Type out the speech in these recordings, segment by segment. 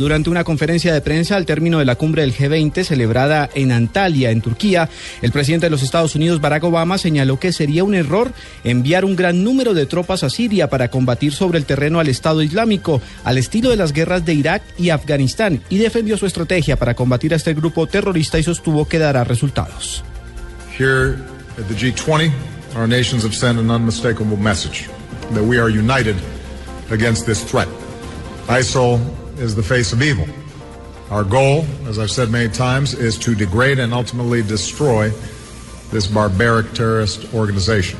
Durante una conferencia de prensa al término de la cumbre del G20 celebrada en Antalya, en Turquía, el presidente de los Estados Unidos, Barack Obama, señaló que sería un error enviar un gran número de tropas a Siria para combatir sobre el terreno al Estado Islámico, al estilo de las guerras de Irak y Afganistán, y defendió su estrategia para combatir a este grupo terrorista y sostuvo que dará resultados. Here at the G20, our nations have sent an unmistakable message that we are united against this threat. ISIL is the face of evil. Our goal, as I've said many times, is to degrade and ultimately destroy this barbaric terrorist organization.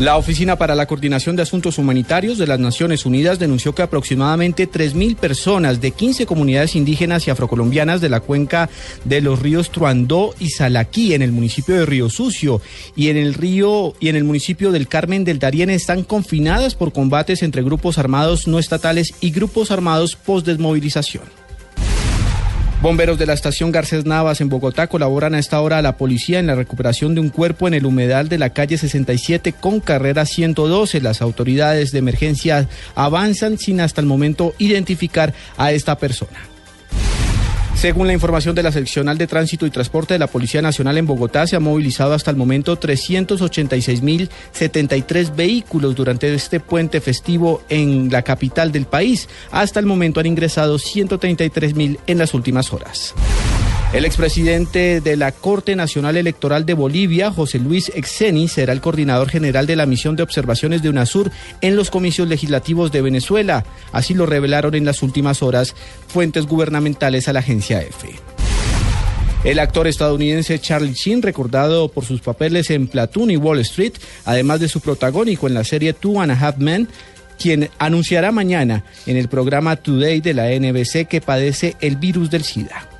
La Oficina para la Coordinación de Asuntos Humanitarios de las Naciones Unidas denunció que aproximadamente 3.000 personas de 15 comunidades indígenas y afrocolombianas de la cuenca de los ríos Truandó y Salaquí en el municipio de Río Sucio y en el río y en el municipio del Carmen del Darién están confinadas por combates entre grupos armados no estatales y grupos armados post-desmovilización. Bomberos de la estación Garcés Navas en Bogotá colaboran a esta hora a la policía en la recuperación de un cuerpo en el humedal de la calle 67 con carrera 112. Las autoridades de emergencia avanzan sin hasta el momento identificar a esta persona. Según la información de la seccional de tránsito y transporte de la Policía Nacional en Bogotá, se han movilizado hasta el momento 386.073 vehículos durante este puente festivo en la capital del país. Hasta el momento han ingresado 133.000 en las últimas horas. El expresidente de la Corte Nacional Electoral de Bolivia, José Luis Exeni, será el coordinador general de la misión de observaciones de UNASUR en los comicios legislativos de Venezuela. Así lo revelaron en las últimas horas fuentes gubernamentales a la agencia EFE. El actor estadounidense Charlie Sheen, recordado por sus papeles en Platoon y Wall Street, además de su protagónico en la serie Two and a Half Men, quien anunciará mañana en el programa Today de la NBC que padece el virus del SIDA.